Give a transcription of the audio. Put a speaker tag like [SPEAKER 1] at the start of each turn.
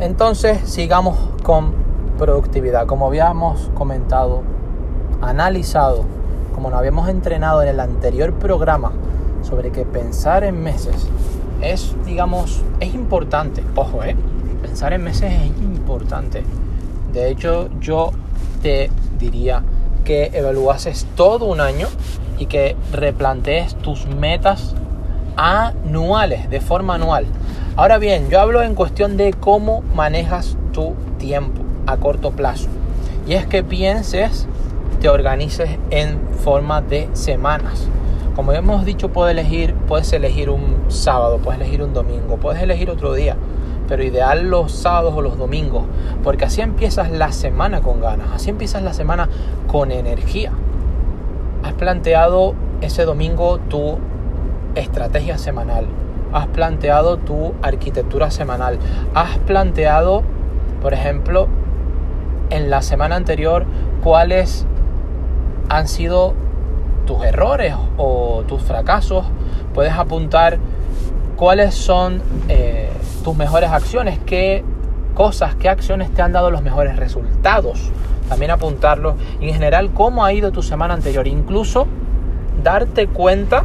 [SPEAKER 1] Entonces sigamos con productividad. Como habíamos comentado, analizado, como nos habíamos entrenado en el anterior programa sobre que pensar en meses es, digamos, es importante. Ojo, ¿eh? Pensar en meses es importante. De hecho, yo te diría que evaluases todo un año y que replantees tus metas anuales, de forma anual. Ahora bien, yo hablo en cuestión de cómo manejas tu tiempo a corto plazo. Y es que pienses, te organices en forma de semanas. Como hemos dicho, puedes elegir, puedes elegir un sábado, puedes elegir un domingo, puedes elegir otro día, pero ideal los sábados o los domingos, porque así empiezas la semana con ganas, así empiezas la semana con energía. Has planteado ese domingo tu estrategia semanal, has planteado tu arquitectura semanal, has planteado, por ejemplo, en la semana anterior cuáles han sido tus errores o tus fracasos, puedes apuntar cuáles son eh, tus mejores acciones, qué cosas, qué acciones te han dado los mejores resultados. También apuntarlo y en general cómo ha ido tu semana anterior. Incluso darte cuenta